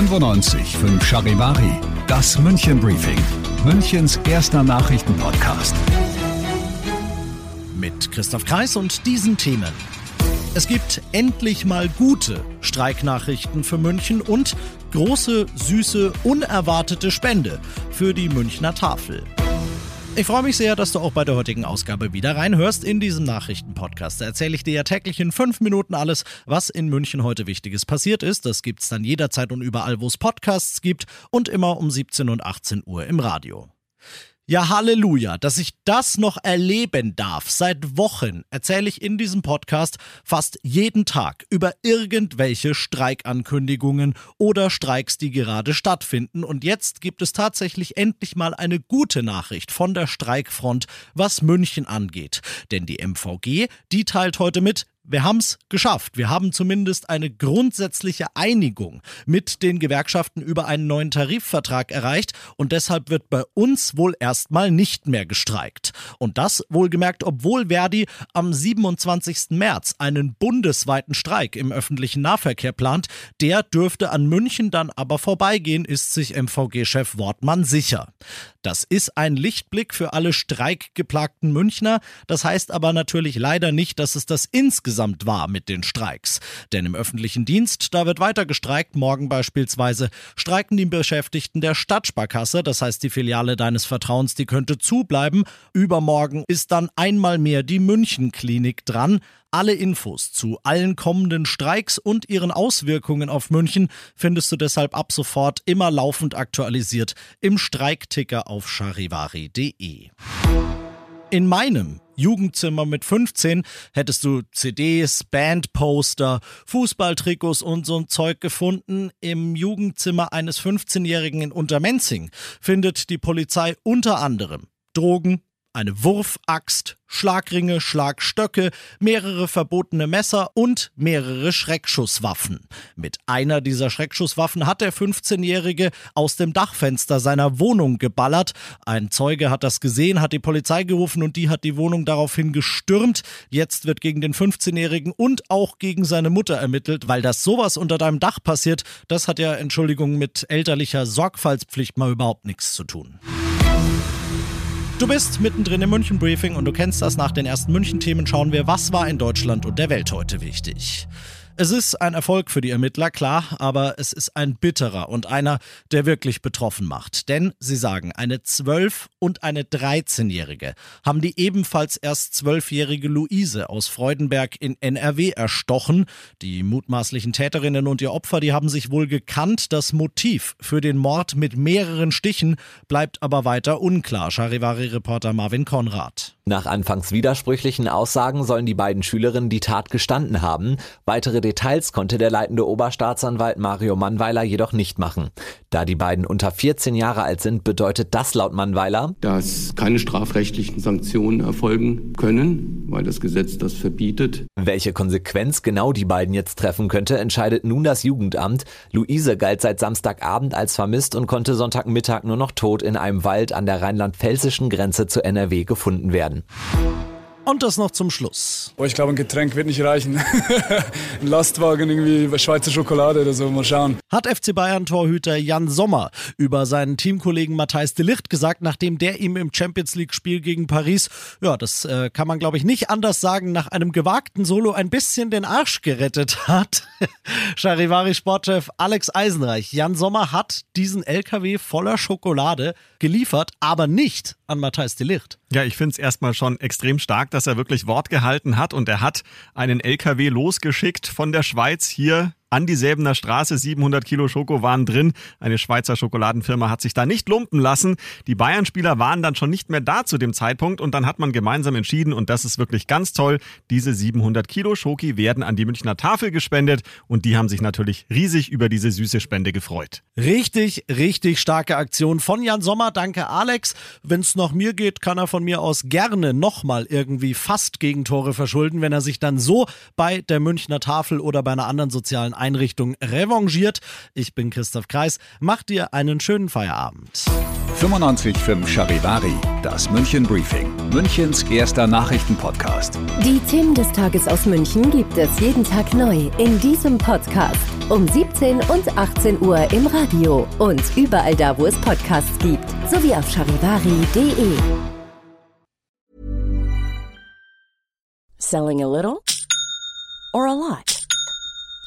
95 5 Charivari, das München Briefing, Münchens erster Nachrichtenpodcast. Mit Christoph Kreis und diesen Themen. Es gibt endlich mal gute Streiknachrichten für München und große, süße, unerwartete Spende für die Münchner Tafel. Ich freue mich sehr, dass du auch bei der heutigen Ausgabe wieder reinhörst in diesem Nachrichtenpodcast. Da erzähle ich dir ja täglich in fünf Minuten alles, was in München heute Wichtiges passiert ist. Das gibt's dann jederzeit und überall, wo es Podcasts gibt und immer um 17 und 18 Uhr im Radio. Ja, Halleluja, dass ich das noch erleben darf. Seit Wochen erzähle ich in diesem Podcast fast jeden Tag über irgendwelche Streikankündigungen oder Streiks, die gerade stattfinden. Und jetzt gibt es tatsächlich endlich mal eine gute Nachricht von der Streikfront, was München angeht. Denn die MVG, die teilt heute mit, wir haben es geschafft. Wir haben zumindest eine grundsätzliche Einigung mit den Gewerkschaften über einen neuen Tarifvertrag erreicht und deshalb wird bei uns wohl erstmal nicht mehr gestreikt. Und das wohlgemerkt, obwohl Verdi am 27. März einen bundesweiten Streik im öffentlichen Nahverkehr plant. Der dürfte an München dann aber vorbeigehen, ist sich MVG-Chef Wortmann sicher. Das ist ein Lichtblick für alle streikgeplagten Münchner. Das heißt aber natürlich leider nicht, dass es das insgesamt war mit den Streiks. Denn im öffentlichen Dienst, da wird weiter gestreikt. Morgen beispielsweise streiken die Beschäftigten der Stadtsparkasse. Das heißt, die Filiale deines Vertrauens, die könnte zubleiben. Übermorgen ist dann einmal mehr die Münchenklinik dran. Alle Infos zu allen kommenden Streiks und ihren Auswirkungen auf München findest du deshalb ab sofort immer laufend aktualisiert im Streikticker auf charivari.de. In meinem Jugendzimmer mit 15 hättest du CDs, Bandposter, Fußballtrikots und so ein Zeug gefunden. Im Jugendzimmer eines 15-Jährigen in Untermenzing findet die Polizei unter anderem Drogen, eine Wurfaxt, Schlagringe, Schlagstöcke, mehrere verbotene Messer und mehrere Schreckschusswaffen. Mit einer dieser Schreckschusswaffen hat der 15-Jährige aus dem Dachfenster seiner Wohnung geballert. Ein Zeuge hat das gesehen, hat die Polizei gerufen und die hat die Wohnung daraufhin gestürmt. Jetzt wird gegen den 15-Jährigen und auch gegen seine Mutter ermittelt, weil das sowas unter deinem Dach passiert, das hat ja, Entschuldigung, mit elterlicher Sorgfaltspflicht mal überhaupt nichts zu tun. Du bist mittendrin im München Briefing und du kennst das nach den ersten München Themen schauen wir, was war in Deutschland und der Welt heute wichtig. Es ist ein Erfolg für die Ermittler, klar, aber es ist ein bitterer und einer, der wirklich betroffen macht. Denn sie sagen, eine 12- und eine 13-Jährige haben die ebenfalls erst 12-jährige Luise aus Freudenberg in NRW erstochen. Die mutmaßlichen Täterinnen und ihr Opfer, die haben sich wohl gekannt. Das Motiv für den Mord mit mehreren Stichen bleibt aber weiter unklar. Charivari-Reporter Marvin Konrad. Nach anfangs widersprüchlichen Aussagen sollen die beiden Schülerinnen die Tat gestanden haben. Weitere Details konnte der leitende Oberstaatsanwalt Mario Mannweiler jedoch nicht machen. Da die beiden unter 14 Jahre alt sind, bedeutet das laut Mannweiler, dass keine strafrechtlichen Sanktionen erfolgen können, weil das Gesetz das verbietet. Welche Konsequenz genau die beiden jetzt treffen könnte, entscheidet nun das Jugendamt. Luise galt seit Samstagabend als vermisst und konnte Sonntagmittag nur noch tot in einem Wald an der rheinland-pfälzischen Grenze zu NRW gefunden werden. Und das noch zum Schluss. Oh, ich glaube, ein Getränk wird nicht reichen. ein Lastwagen, irgendwie Schweizer Schokolade oder so, mal schauen. Hat FC Bayern-Torhüter Jan Sommer über seinen Teamkollegen Matthijs de Licht gesagt, nachdem der ihm im Champions League-Spiel gegen Paris, ja, das äh, kann man glaube ich nicht anders sagen, nach einem gewagten Solo ein bisschen den Arsch gerettet hat. Charivari-Sportchef Alex Eisenreich. Jan Sommer hat diesen LKW voller Schokolade geliefert, aber nicht an Matthijs de Licht. Ja, ich finde es erstmal schon extrem stark, dass er wirklich Wort gehalten hat. Und er hat einen LKW losgeschickt von der Schweiz hier an die Säbener Straße. 700 Kilo Schoko waren drin. Eine Schweizer Schokoladenfirma hat sich da nicht lumpen lassen. Die Bayern-Spieler waren dann schon nicht mehr da zu dem Zeitpunkt und dann hat man gemeinsam entschieden und das ist wirklich ganz toll. Diese 700 Kilo Schoki werden an die Münchner Tafel gespendet und die haben sich natürlich riesig über diese süße Spende gefreut. Richtig, richtig starke Aktion von Jan Sommer. Danke, Alex. Wenn es nach mir geht, kann er von mir aus gerne nochmal irgendwie fast Gegentore verschulden, wenn er sich dann so bei der Münchner Tafel oder bei einer anderen sozialen Einrichtung revanchiert. Ich bin Christoph Kreis. Macht dir einen schönen Feierabend. 95.5 Charivari, das München Briefing, Münchens erster Nachrichtenpodcast. Die Themen des Tages aus München gibt es jeden Tag neu in diesem Podcast. Um 17 und 18 Uhr im Radio und überall da, wo es Podcasts gibt. Sowie auf charivari.de. Selling a little or a lot?